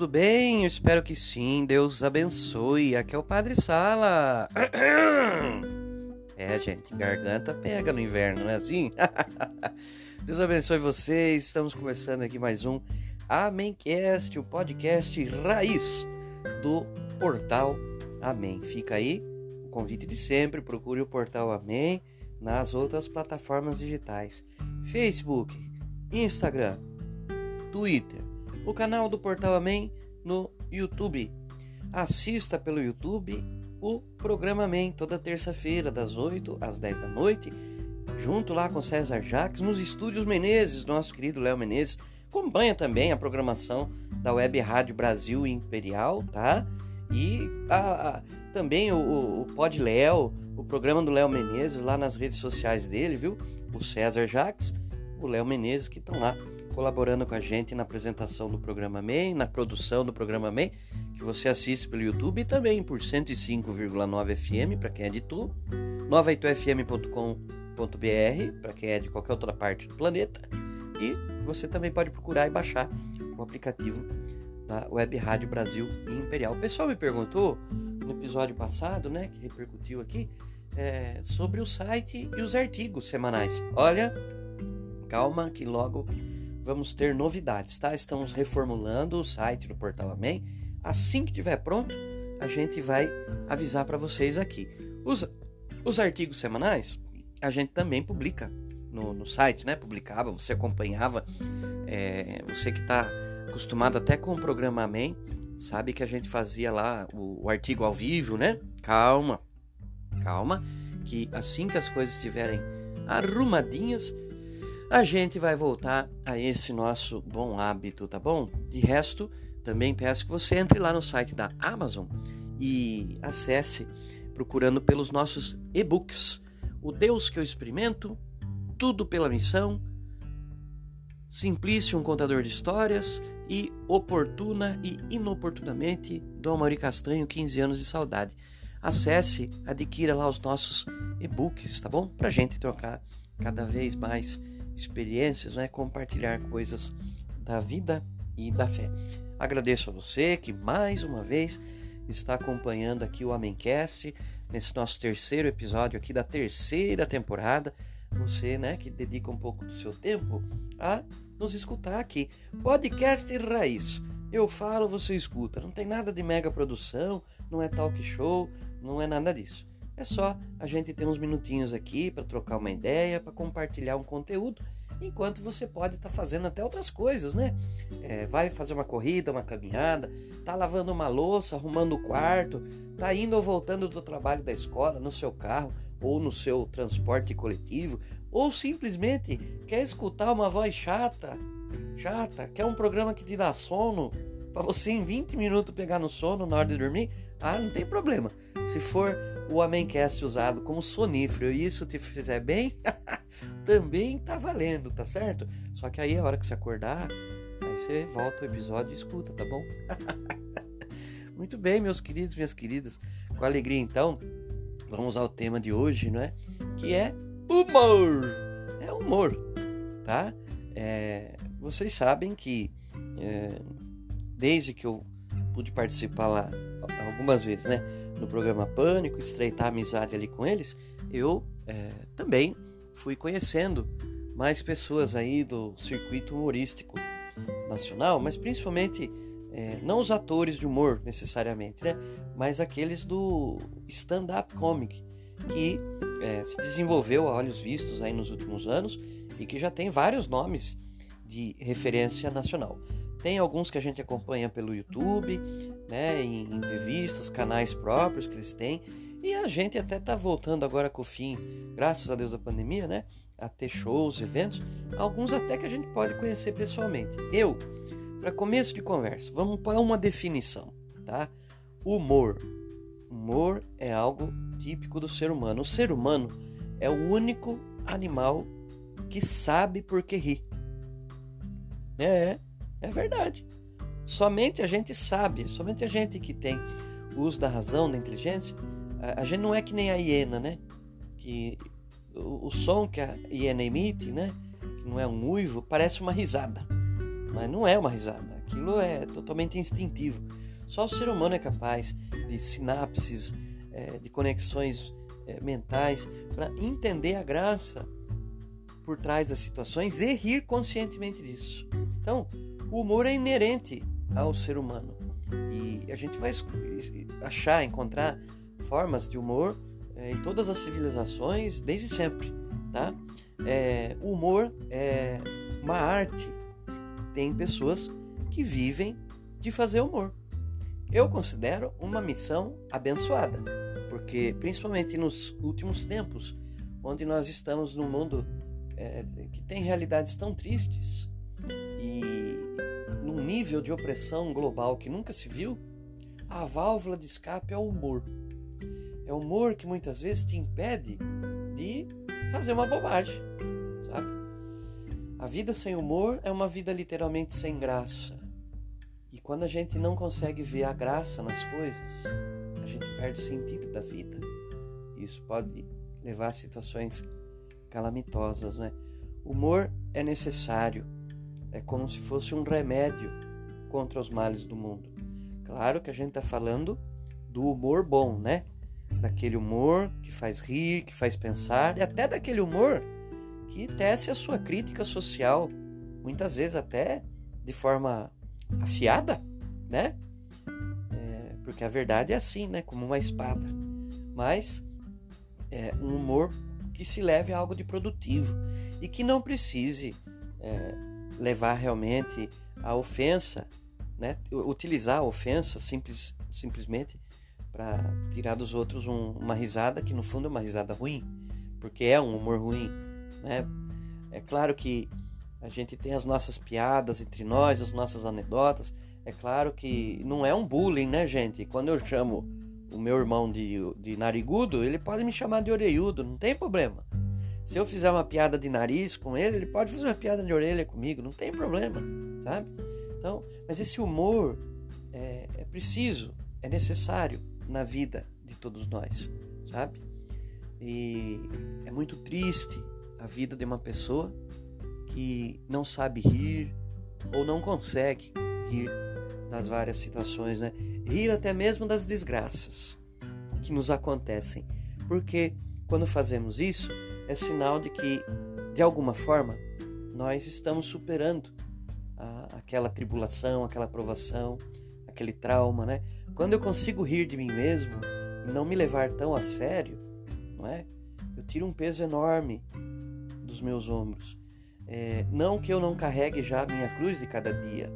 tudo bem? Eu espero que sim. Deus abençoe. Aqui é o Padre Sala. É, gente, garganta pega no inverno, não é assim? Deus abençoe vocês. Estamos começando aqui mais um Amémcast, o podcast raiz do portal Amém. Fica aí o convite de sempre. Procure o portal Amém nas outras plataformas digitais: Facebook, Instagram, Twitter o canal do Portal Amém no YouTube. Assista pelo YouTube o programa Amém toda terça-feira, das 8 às 10 da noite, junto lá com César Jacques, nos estúdios Menezes, nosso querido Léo Menezes. Acompanha também a programação da Web Rádio Brasil Imperial, tá? E a, a, também o, o Pod Léo, o programa do Léo Menezes lá nas redes sociais dele, viu? O César Jacques, o Léo Menezes que estão lá colaborando com a gente na apresentação do programa MEI, na produção do programa MEI, que você assiste pelo YouTube e também por 105,9 FM para quem é de tu, novaitufm.com.br para quem é de qualquer outra parte do planeta e você também pode procurar e baixar o aplicativo da Web Rádio Brasil Imperial. O pessoal me perguntou no episódio passado, né, que repercutiu aqui, é, sobre o site e os artigos semanais. Olha, calma que logo vamos ter novidades, tá? Estamos reformulando o site do Portal Amém. Assim que tiver pronto, a gente vai avisar para vocês aqui. Os, os artigos semanais a gente também publica no, no site, né? Publicava, você acompanhava. É, você que está acostumado até com o programa Amém, sabe que a gente fazia lá o, o artigo ao vivo, né? Calma, calma, que assim que as coisas estiverem arrumadinhas, a gente vai voltar a esse nosso bom hábito, tá bom? De resto, também peço que você entre lá no site da Amazon e acesse procurando pelos nossos e-books. O Deus que eu experimento, Tudo pela Missão, Simplício, um contador de histórias e Oportuna e Inoportunamente, Dom Mauri Castanho, 15 anos de saudade. Acesse, adquira lá os nossos e-books, tá bom? Pra gente trocar cada vez mais experiências, né? compartilhar coisas da vida e da fé. Agradeço a você que mais uma vez está acompanhando aqui o Amencast, nesse nosso terceiro episódio aqui da terceira temporada. Você, né, que dedica um pouco do seu tempo a nos escutar aqui. Podcast Raiz. Eu falo, você escuta. Não tem nada de mega produção, não é talk show, não é nada disso. É só a gente ter uns minutinhos aqui para trocar uma ideia, para compartilhar um conteúdo, enquanto você pode estar tá fazendo até outras coisas, né? É, vai fazer uma corrida, uma caminhada, tá lavando uma louça, arrumando o quarto, tá indo ou voltando do trabalho da escola no seu carro ou no seu transporte coletivo, ou simplesmente quer escutar uma voz chata, chata, quer um programa que te dá sono, para você em 20 minutos pegar no sono na hora de dormir, ah, não tem problema. Se for o Amencast usado como sonífero e isso te fizer bem, também tá valendo, tá certo? Só que aí a hora que você acordar, aí você volta o episódio e escuta, tá bom? Muito bem, meus queridos, minhas queridas. Com alegria então, vamos ao tema de hoje, não é? Que é humor. É humor, tá? É, vocês sabem que é, desde que eu pude participar lá algumas vezes, né? No programa Pânico, estreitar amizade ali com eles, eu é, também fui conhecendo mais pessoas aí do circuito humorístico nacional, mas principalmente é, não os atores de humor necessariamente, né? Mas aqueles do stand-up comic que é, se desenvolveu a olhos vistos aí nos últimos anos e que já tem vários nomes de referência nacional. Tem alguns que a gente acompanha pelo YouTube, né, em, em revistas, canais próprios que eles têm. E a gente até tá voltando agora com o fim, graças a Deus da pandemia, né? A ter shows, eventos, alguns até que a gente pode conhecer pessoalmente. Eu, para começo de conversa, vamos para uma definição, tá? Humor. Humor é algo típico do ser humano. O ser humano é o único animal que sabe por que ri. É, é verdade. Somente a gente sabe, somente a gente que tem o uso da razão, da inteligência, a, gente não é que nem a hiena, né? Que o, o, som que a hiena emite, né? Que não é um uivo, parece uma risada. mas não é uma risada. Aquilo é totalmente instintivo. Só o ser humano é capaz de sinapses, é, de conexões é, mentais para entender a graça por trás das situações e rir conscientemente disso. Então, o humor é inerente ao ser humano e a gente vai achar, encontrar formas de humor é, em todas as civilizações desde sempre, tá? É, o humor é uma arte. Tem pessoas que vivem de fazer humor. Eu considero uma missão abençoada, porque principalmente nos últimos tempos, onde nós estamos num mundo é, que tem realidades tão tristes e num nível de opressão global que nunca se viu, a válvula de escape é o humor. É o humor que muitas vezes te impede de fazer uma bobagem, sabe? A vida sem humor é uma vida literalmente sem graça. E quando a gente não consegue ver a graça nas coisas, a gente perde o sentido da vida. Isso pode levar a situações calamitosas, né? Humor é necessário. É como se fosse um remédio contra os males do mundo. Claro que a gente está falando do humor bom, né? Daquele humor que faz rir, que faz pensar, e até daquele humor que tece a sua crítica social, muitas vezes até de forma afiada, né? É, porque a verdade é assim, né? Como uma espada. Mas é um humor que se leve a algo de produtivo e que não precise é, levar realmente a ofensa, né? Utilizar a ofensa simples, simplesmente para tirar dos outros um, uma risada que no fundo é uma risada ruim, porque é um humor ruim, né? É claro que a gente tem as nossas piadas entre nós, as nossas anedotas. É claro que não é um bullying, né, gente? Quando eu chamo o meu irmão de, de narigudo, ele pode me chamar de orelhudo, não tem problema. Se eu fizer uma piada de nariz com ele, ele pode fazer uma piada de orelha comigo, não tem problema, sabe? Então, mas esse humor é, é preciso, é necessário na vida de todos nós, sabe? E é muito triste a vida de uma pessoa que não sabe rir ou não consegue rir das várias situações, né? Rir até mesmo das desgraças que nos acontecem, porque quando fazemos isso é sinal de que de alguma forma nós estamos superando a, aquela tribulação, aquela provação, aquele trauma, né? Quando eu consigo rir de mim mesmo e não me levar tão a sério, não é? Eu tiro um peso enorme dos meus ombros. É, não que eu não carregue já a minha cruz de cada dia,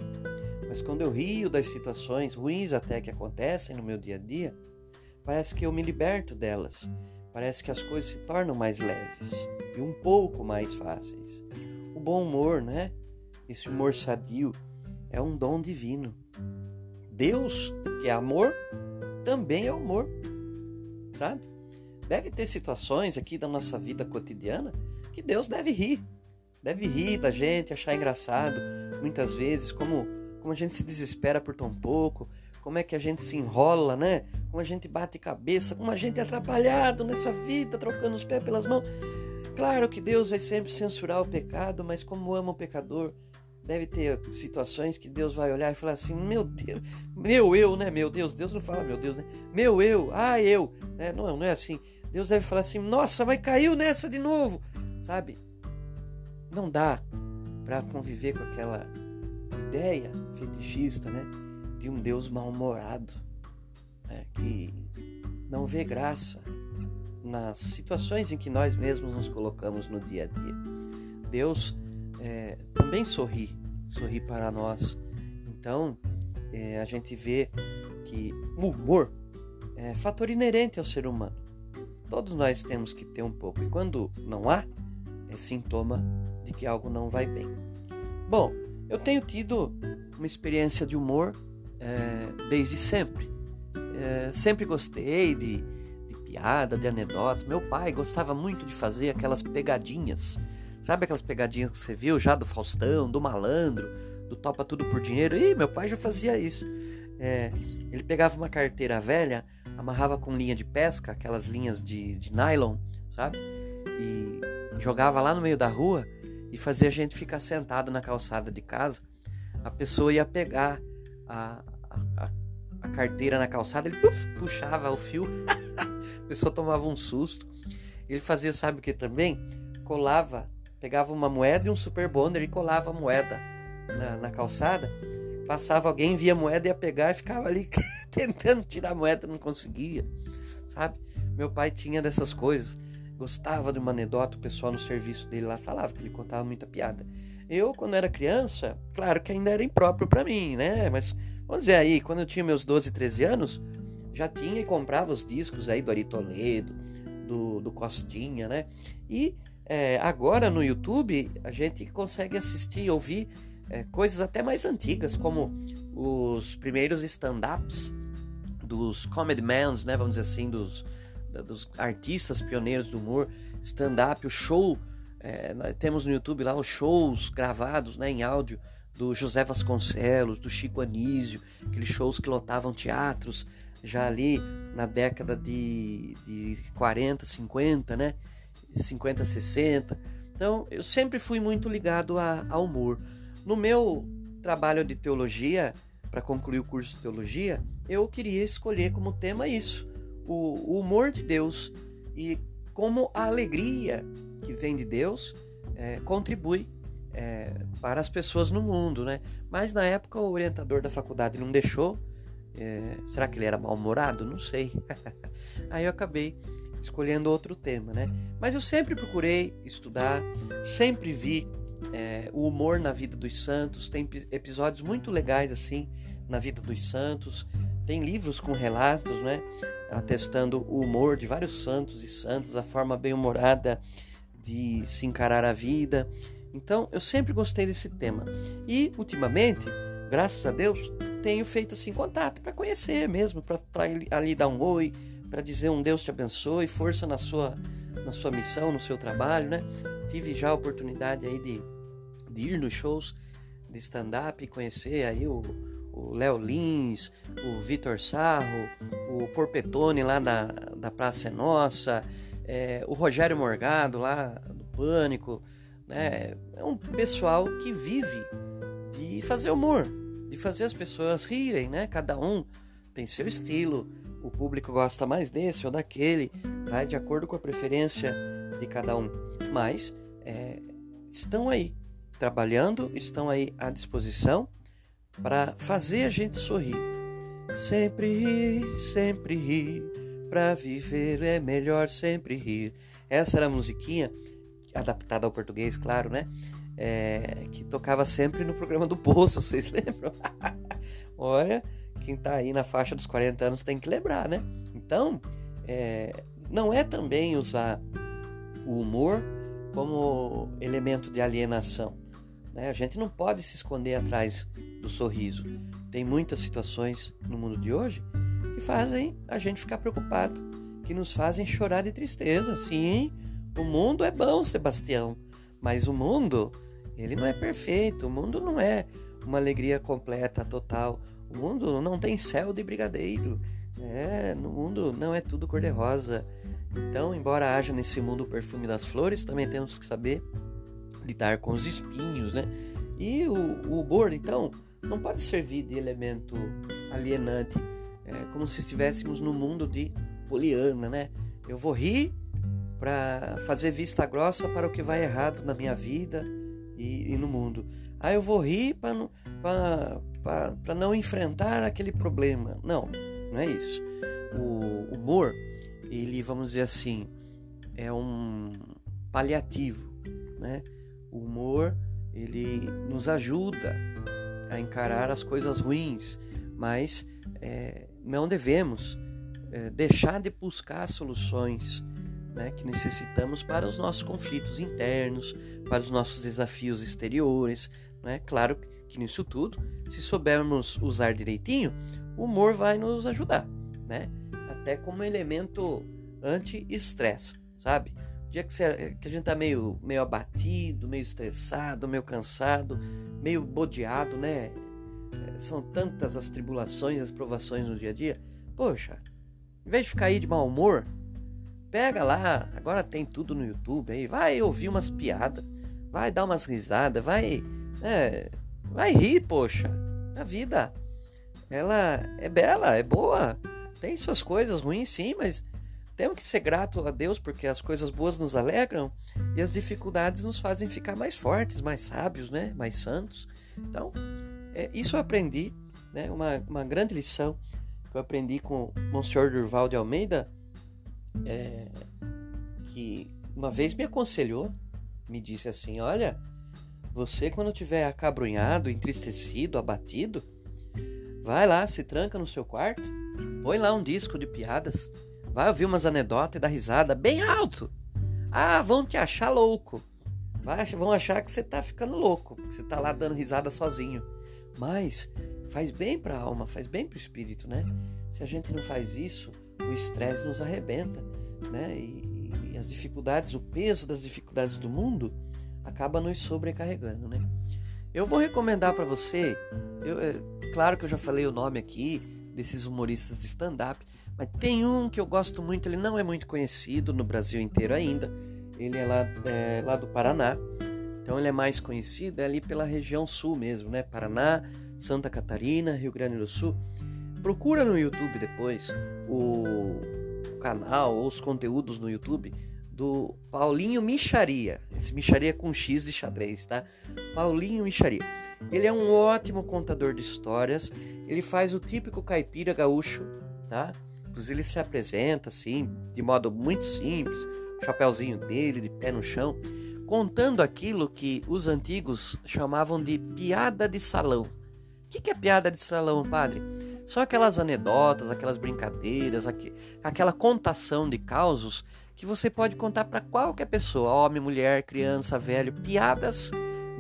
mas quando eu rio das situações ruins até que acontecem no meu dia a dia, parece que eu me liberto delas. Parece que as coisas se tornam mais leves e um pouco mais fáceis. O bom humor, né? Esse humor sadio é um dom divino. Deus, que é amor, também é humor, sabe? Deve ter situações aqui da nossa vida cotidiana que Deus deve rir deve rir da gente, achar engraçado, muitas vezes, como, como a gente se desespera por tão pouco, como é que a gente se enrola, né? Como a gente bate cabeça, como a gente é atrapalhado nessa vida, trocando os pés pelas mãos. Claro que Deus vai sempre censurar o pecado, mas como ama o pecador, deve ter situações que Deus vai olhar e falar assim: meu Deus, meu eu, né? Meu Deus, Deus não fala meu Deus, né? Meu eu, ah, eu, né? Não, não é assim. Deus deve falar assim: nossa, mas caiu nessa de novo, sabe? não dá para conviver com aquela ideia fetichista, né, de um Deus mal-humorado, né, que não vê graça nas situações em que nós mesmos nos colocamos no dia a dia. Deus é, também sorri, sorri para nós. Então, é, a gente vê que o humor é fator inerente ao ser humano. Todos nós temos que ter um pouco. E quando não há, é sintoma de que algo não vai bem. Bom, eu tenho tido uma experiência de humor é, desde sempre. É, sempre gostei de, de piada, de anedota. Meu pai gostava muito de fazer aquelas pegadinhas. Sabe aquelas pegadinhas que você viu já do Faustão, do Malandro, do Topa Tudo por Dinheiro? Ih, meu pai já fazia isso. É, ele pegava uma carteira velha, amarrava com linha de pesca, aquelas linhas de, de nylon, sabe? E jogava lá no meio da rua e fazia a gente ficar sentado na calçada de casa a pessoa ia pegar a, a, a carteira na calçada, ele puff, puxava o fio, a pessoa tomava um susto. Ele fazia, sabe o que também? Colava, pegava uma moeda e um super bonder e colava a moeda na, na calçada. Passava alguém, via a moeda, ia pegar e ficava ali tentando tirar a moeda, não conseguia, sabe? Meu pai tinha dessas coisas gostava de uma anedota, o pessoal no serviço dele lá falava que ele contava muita piada. Eu, quando era criança, claro que ainda era impróprio para mim, né? Mas vamos dizer aí, quando eu tinha meus 12, 13 anos, já tinha e comprava os discos aí do Ari Toledo, do, do Costinha, né? E é, agora no YouTube a gente consegue assistir e ouvir é, coisas até mais antigas, como os primeiros stand-ups dos comedy mans, né? Vamos dizer assim, dos dos artistas pioneiros do humor, stand-up, o show. É, temos no YouTube lá os shows gravados né, em áudio do José Vasconcelos, do Chico Anísio, aqueles shows que lotavam teatros já ali na década de, de 40, 50, né? 50, 60. Então eu sempre fui muito ligado ao humor. No meu trabalho de teologia, para concluir o curso de teologia, eu queria escolher como tema isso o, o humor de Deus e como a alegria que vem de Deus é, contribui é, para as pessoas no mundo, né? Mas na época o orientador da faculdade não deixou. É, será que ele era mal-humorado? Não sei. Aí eu acabei escolhendo outro tema, né? Mas eu sempre procurei estudar, sempre vi é, o humor na vida dos santos. Tem episódios muito legais assim na vida dos santos. Tem livros com relatos, né? atestando o humor de vários santos e santas, a forma bem-humorada de se encarar a vida. Então, eu sempre gostei desse tema. E, ultimamente, graças a Deus, tenho feito assim contato para conhecer mesmo, para ali dar um oi, para dizer um Deus te abençoe, força na sua, na sua missão, no seu trabalho, né? Tive já a oportunidade aí de, de ir nos shows de stand-up e conhecer aí o, o Léo Lins, o Vitor Sarro, o Porpetone lá da, da Praça é Nossa, é, o Rogério Morgado lá do Pânico. Né? É um pessoal que vive de fazer humor, de fazer as pessoas rirem, né? Cada um tem seu estilo, o público gosta mais desse ou daquele, vai de acordo com a preferência de cada um. Mas é, estão aí trabalhando, estão aí à disposição para fazer a gente sorrir. Sempre rir, sempre rir, para viver é melhor sempre rir. Essa era a musiquinha, adaptada ao português, claro, né? É, que tocava sempre no programa do Poço, vocês lembram? Olha, quem tá aí na faixa dos 40 anos tem que lembrar, né? Então, é, não é também usar o humor como elemento de alienação. Né? A gente não pode se esconder atrás do sorriso. Tem muitas situações no mundo de hoje que fazem a gente ficar preocupado, que nos fazem chorar de tristeza. Sim, o mundo é bom, Sebastião, mas o mundo, ele não é perfeito. O mundo não é uma alegria completa, total. O mundo não tem céu de brigadeiro. É, no mundo não é tudo cor-de-rosa. Então, embora haja nesse mundo o perfume das flores, também temos que saber lidar com os espinhos, né? E o, o humor, então, não pode servir de elemento alienante, é, como se estivéssemos no mundo de Poliana, né? Eu vou rir para fazer vista grossa para o que vai errado na minha vida e, e no mundo. Ah, eu vou rir para não enfrentar aquele problema. Não, não é isso. O humor, ele, vamos dizer assim, é um paliativo, né? O humor ele nos ajuda a encarar as coisas ruins, mas é, não devemos é, deixar de buscar soluções né, que necessitamos para os nossos conflitos internos, para os nossos desafios exteriores. Né? Claro que nisso tudo, se soubermos usar direitinho, o humor vai nos ajudar, né? até como elemento anti-estresse, sabe? dia que, você, que a gente tá meio, meio abatido, meio estressado, meio cansado, meio bodeado, né? São tantas as tribulações, as provações no dia a dia. Poxa, em vez de ficar aí de mau humor, pega lá, agora tem tudo no YouTube aí, vai ouvir umas piadas, vai dar umas risadas, vai. É, Vai rir, poxa. A vida, ela é bela, é boa. Tem suas coisas ruins, sim, mas temos que ser grato a Deus porque as coisas boas nos alegram e as dificuldades nos fazem ficar mais fortes, mais sábios, né? mais santos. Então, é, isso eu aprendi, né? uma, uma grande lição que eu aprendi com o Monsenhor Durval de Almeida, é, que uma vez me aconselhou, me disse assim: Olha, você quando tiver acabrunhado, entristecido, abatido, vai lá, se tranca no seu quarto, põe lá um disco de piadas Vai ouvir umas anedotas e dar risada bem alto. Ah, vão te achar louco. Vão achar que você tá ficando louco, que você tá lá dando risada sozinho. Mas faz bem para a alma, faz bem para o espírito, né? Se a gente não faz isso, o estresse nos arrebenta, né? E, e, as dificuldades, o peso das dificuldades do mundo acaba nos sobrecarregando, né? Eu vou recomendar para você, eu, é, claro que eu já falei o nome aqui desses humoristas de stand-up, mas tem um que eu gosto muito, ele não é muito conhecido no Brasil inteiro ainda. Ele é lá, é, lá do Paraná. Então ele é mais conhecido é ali pela região sul mesmo, né? Paraná, Santa Catarina, Rio Grande do Sul. Procura no YouTube depois o canal ou os conteúdos no YouTube do Paulinho Micharia. Esse Micharia com X de xadrez, tá? Paulinho Micharia. Ele é um ótimo contador de histórias. Ele faz o típico caipira gaúcho, tá? Inclusive ele se apresenta assim, de modo muito simples, o chapéuzinho dele, de pé no chão, contando aquilo que os antigos chamavam de piada de salão. O que é piada de salão, padre? São aquelas anedotas, aquelas brincadeiras, aquela contação de causos que você pode contar para qualquer pessoa, homem, mulher, criança, velho, piadas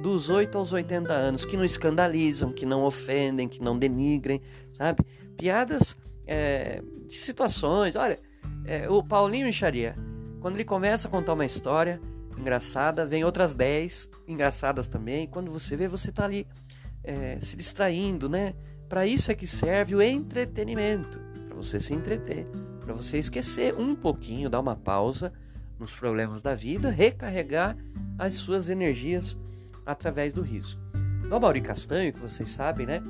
dos 8 aos 80 anos, que não escandalizam, que não ofendem, que não denigrem, sabe? Piadas é, de situações. Olha, é, o Paulinho Micharia, quando ele começa a contar uma história engraçada, vem outras 10 engraçadas também. Quando você vê, você está ali é, se distraindo, né? Para isso é que serve o entretenimento, para você se entreter, para você esquecer um pouquinho, dar uma pausa nos problemas da vida, recarregar as suas energias através do riso. O Mauri Castanho, que vocês sabem, né?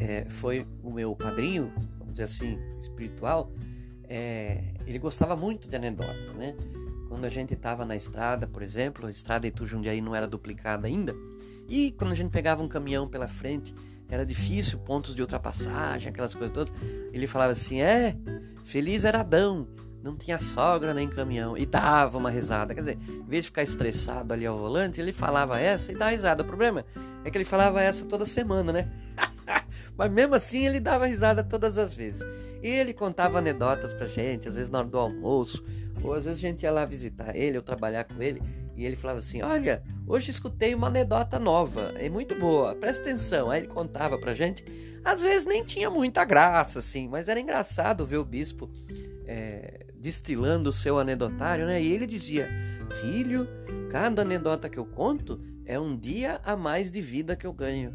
É, foi o meu padrinho dizer assim, espiritual, é, ele gostava muito de anedotas, né? Quando a gente estava na estrada, por exemplo, a estrada Itu Jundiaí não era duplicada ainda, e quando a gente pegava um caminhão pela frente, era difícil, pontos de ultrapassagem, aquelas coisas todas, ele falava assim, é, feliz era Adão, não tinha sogra nem caminhão, e dava uma risada, quer dizer, em vez de ficar estressado ali ao volante, ele falava essa e dava risada, o problema é que ele falava essa toda semana, né? Mas mesmo assim ele dava risada todas as vezes. E ele contava anedotas pra gente, às vezes na hora do almoço, ou às vezes a gente ia lá visitar ele ou trabalhar com ele, e ele falava assim: Olha, hoje escutei uma anedota nova, é muito boa, presta atenção. Aí ele contava pra gente, às vezes nem tinha muita graça, assim, mas era engraçado ver o bispo é, destilando o seu anedotário, né? E ele dizia: Filho, cada anedota que eu conto é um dia a mais de vida que eu ganho.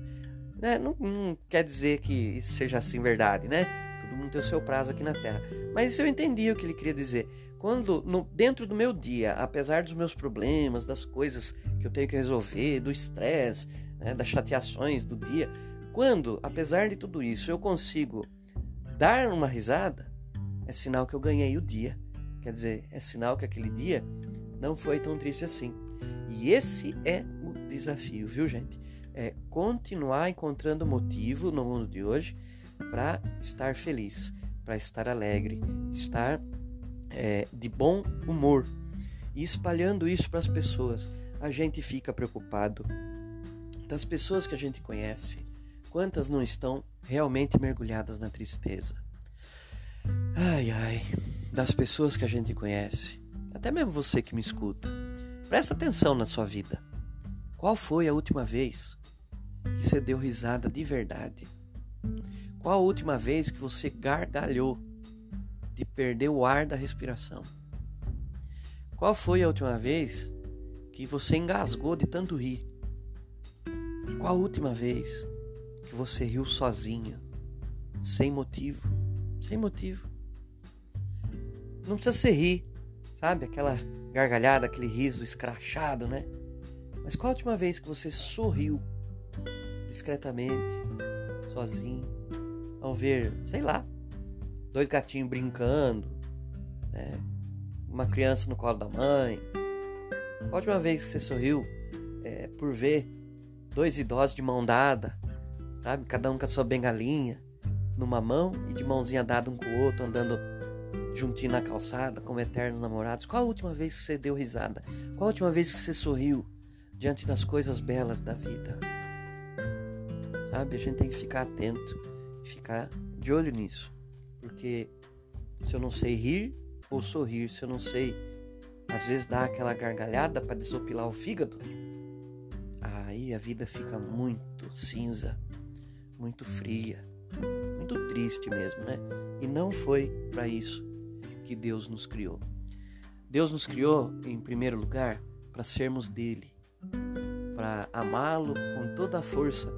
Né? Não, não, quer dizer que isso seja assim verdade, né? Todo mundo tem o seu prazo aqui na Terra. Mas eu entendi o que ele queria dizer. Quando no, dentro do meu dia, apesar dos meus problemas, das coisas que eu tenho que resolver, do estresse, né, das chateações do dia, quando, apesar de tudo isso, eu consigo dar uma risada, é sinal que eu ganhei o dia. Quer dizer, é sinal que aquele dia não foi tão triste assim. E esse é o desafio, viu, gente? é continuar encontrando motivo no mundo de hoje para estar feliz, para estar alegre, estar é, de bom humor e espalhando isso para as pessoas. A gente fica preocupado das pessoas que a gente conhece, quantas não estão realmente mergulhadas na tristeza. Ai ai, das pessoas que a gente conhece, até mesmo você que me escuta, presta atenção na sua vida. Qual foi a última vez que você deu risada de verdade? Qual a última vez que você gargalhou de perder o ar da respiração? Qual foi a última vez que você engasgou de tanto rir? Qual a última vez que você riu sozinho, sem motivo? Sem motivo. Não precisa ser rir, sabe? Aquela gargalhada, aquele riso escrachado, né? Mas qual a última vez que você sorriu discretamente, sozinho. Vão ver, sei lá, dois gatinhos brincando, né? uma criança no colo da mãe. A última vez que você sorriu é, por ver dois idosos de mão dada, sabe? Cada um com a sua bengalinha numa mão e de mãozinha dada um com o outro, andando juntinho na calçada, como eternos namorados. Qual a última vez que você deu risada? Qual a última vez que você sorriu diante das coisas belas da vida? Sabe? A gente tem que ficar atento, ficar de olho nisso. Porque se eu não sei rir ou sorrir, se eu não sei às vezes dar aquela gargalhada para desopilar o fígado, aí a vida fica muito cinza, muito fria, muito triste mesmo, né? E não foi para isso que Deus nos criou. Deus nos criou, em primeiro lugar, para sermos dele, para amá-lo com toda a força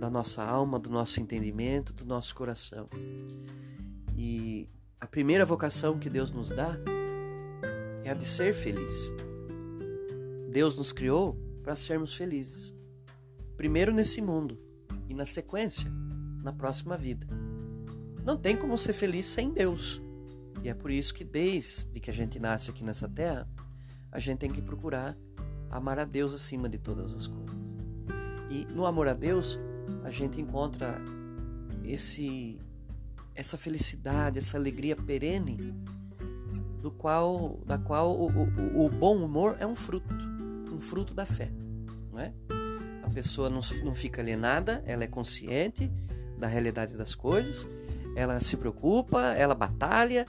da nossa alma, do nosso entendimento, do nosso coração. E a primeira vocação que Deus nos dá é a de ser feliz. Deus nos criou para sermos felizes. Primeiro nesse mundo e na sequência, na próxima vida. Não tem como ser feliz sem Deus. E é por isso que desde que a gente nasce aqui nessa terra, a gente tem que procurar amar a Deus acima de todas as coisas. E no amor a Deus, a gente encontra esse essa felicidade, essa alegria perene, do qual da qual o, o, o bom humor é um fruto, um fruto da fé, não é? A pessoa não, não fica alienada, ela é consciente da realidade das coisas, ela se preocupa, ela batalha,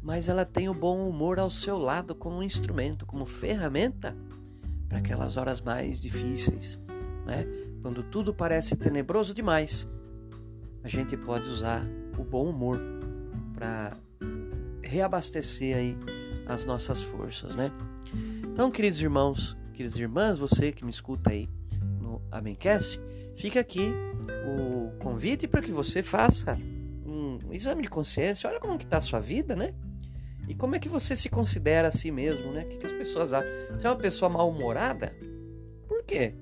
mas ela tem o bom humor ao seu lado como um instrumento, como ferramenta para aquelas horas mais difíceis, né? Quando tudo parece tenebroso demais, a gente pode usar o bom humor para reabastecer aí as nossas forças, né? Então, queridos irmãos, queridas irmãs, você que me escuta aí no Amencast, fica aqui o convite para que você faça um exame de consciência, olha como que está a sua vida, né? E como é que você se considera a si mesmo, né? O que, que as pessoas acham? Você é uma pessoa mal-humorada? Por quê?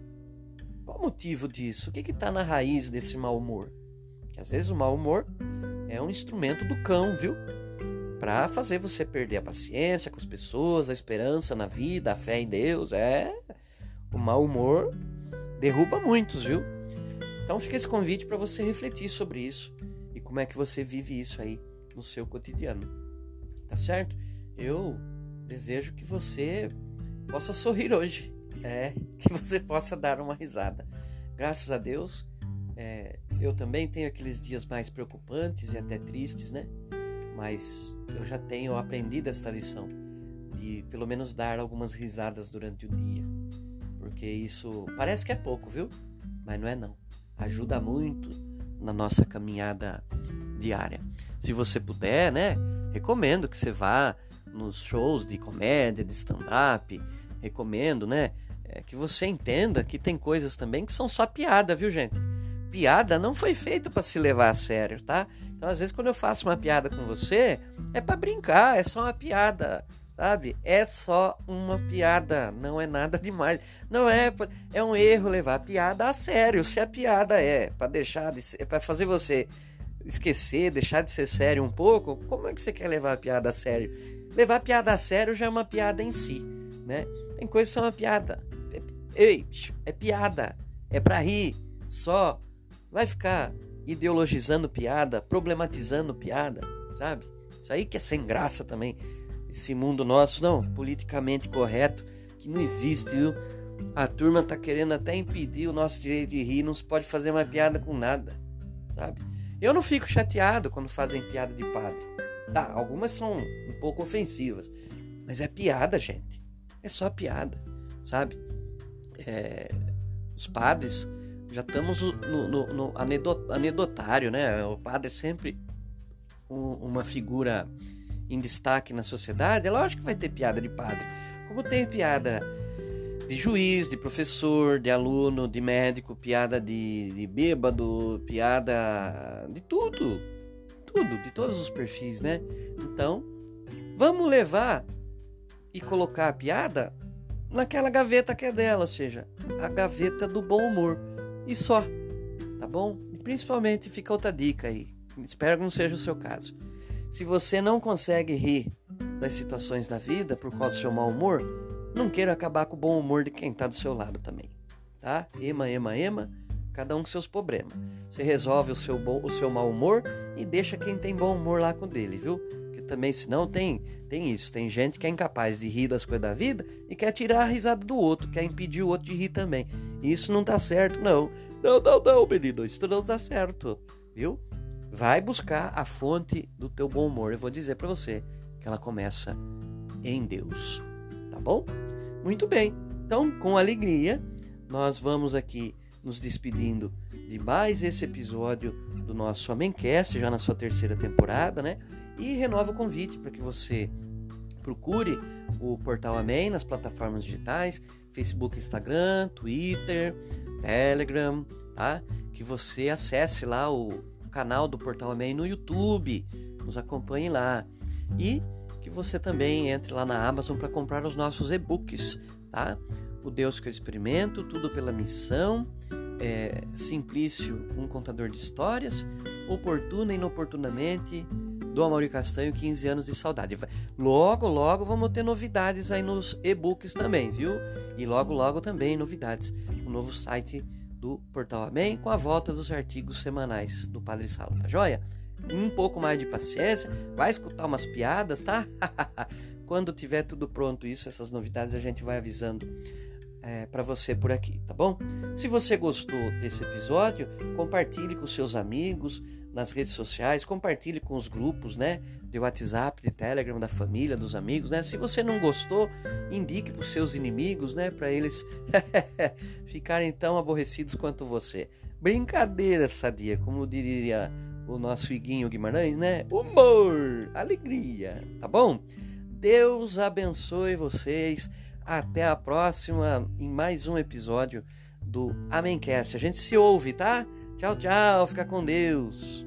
Qual o motivo disso? O que está na raiz desse mau humor? Que às vezes o mau humor é um instrumento do cão, viu? Para fazer você perder a paciência com as pessoas, a esperança na vida, a fé em Deus. É. O mau humor derruba muitos, viu? Então fica esse convite para você refletir sobre isso e como é que você vive isso aí no seu cotidiano tá certo? Eu desejo que você possa sorrir hoje, é, que você possa dar uma risada. Graças a Deus, é, eu também tenho aqueles dias mais preocupantes e até tristes, né? Mas eu já tenho aprendido esta lição de pelo menos dar algumas risadas durante o dia, porque isso parece que é pouco, viu? Mas não é não. Ajuda muito na nossa caminhada diária. Se você puder, né? recomendo que você vá nos shows de comédia, de stand-up. Recomendo, né? É, que você entenda que tem coisas também que são só piada, viu, gente? Piada não foi feito para se levar a sério, tá? Então, às vezes, quando eu faço uma piada com você, é para brincar, é só uma piada, sabe? É só uma piada, não é nada demais. Não é, é um erro levar a piada a sério. Se a piada é para deixar de ser, é para fazer você esquecer, deixar de ser sério um pouco, como é que você quer levar a piada a sério? Levar a piada a sério já é uma piada em si, né? Tem coisas que são uma piada. Ei, é piada, é para rir, só. Vai ficar ideologizando piada, problematizando piada, sabe? Isso aí que é sem graça também. Esse mundo nosso, não, politicamente correto, que não existe, viu? A turma tá querendo até impedir o nosso direito de rir, não se pode fazer uma piada com nada, sabe? Eu não fico chateado quando fazem piada de padre. Tá, algumas são um pouco ofensivas, mas é piada, gente. É só piada, sabe? É, os padres já estamos no, no, no anedotário, né? O padre é sempre um, uma figura em destaque na sociedade. É lógico que vai ter piada de padre, como tem piada de juiz, de professor, de aluno, de médico, piada de, de bêbado, piada de tudo. Tudo, de todos os perfis, né? Então, vamos levar e colocar a piada naquela gaveta que é dela, ou seja, a gaveta do bom humor. E só. tá bom? Principalmente fica outra dica aí. Espero que não seja o seu caso. Se você não consegue rir das situações da vida por causa do seu mau humor, não queira acabar com o bom humor de quem está do seu lado também, tá? Ema, ema, ema, cada um com seus problemas. Você resolve o seu, bom, o seu mau humor e deixa quem tem bom humor lá com dele, viu? Porque também, senão, tem, tem isso. Tem gente que é incapaz de rir das coisas da vida e quer tirar a risada do outro, quer impedir o outro de rir também. Isso não tá certo, não. Não, não, não, menino, isso não tá certo, viu? Vai buscar a fonte do teu bom humor. Eu vou dizer para você que ela começa em Deus, tá bom? Muito bem. Então, com alegria, nós vamos aqui nos despedindo de mais esse episódio do nosso Amencast, já na sua terceira temporada, né? E renova o convite para que você procure o Portal Amém nas plataformas digitais, Facebook, Instagram, Twitter, Telegram, tá? Que você acesse lá o canal do Portal Amém no YouTube, nos acompanhe lá. E que você também entre lá na Amazon para comprar os nossos e-books, tá? O Deus que eu experimento, tudo pela missão, é, Simplício, um contador de histórias, Oportuna e Inoportunamente, do Amaury Castanho, 15 anos de saudade. Logo, logo vamos ter novidades aí nos e-books também, viu? E logo, logo também novidades. O novo site do Portal Amém com a volta dos artigos semanais do Padre Sala, tá joia? Um pouco mais de paciência, vai escutar umas piadas, tá? Quando tiver tudo pronto isso, essas novidades a gente vai avisando é, para você por aqui, tá bom? Se você gostou desse episódio, compartilhe com seus amigos nas redes sociais, compartilhe com os grupos, né, de WhatsApp, de Telegram, da família, dos amigos, né? Se você não gostou, indique para os seus inimigos, né, para eles ficarem tão aborrecidos quanto você. Brincadeira sadia, como diria o nosso Iguinho Guimarães, né? Humor, alegria, tá bom? Deus abençoe vocês. Até a próxima em mais um episódio do Amencast. A gente se ouve, tá? Tchau, tchau. Fica com Deus.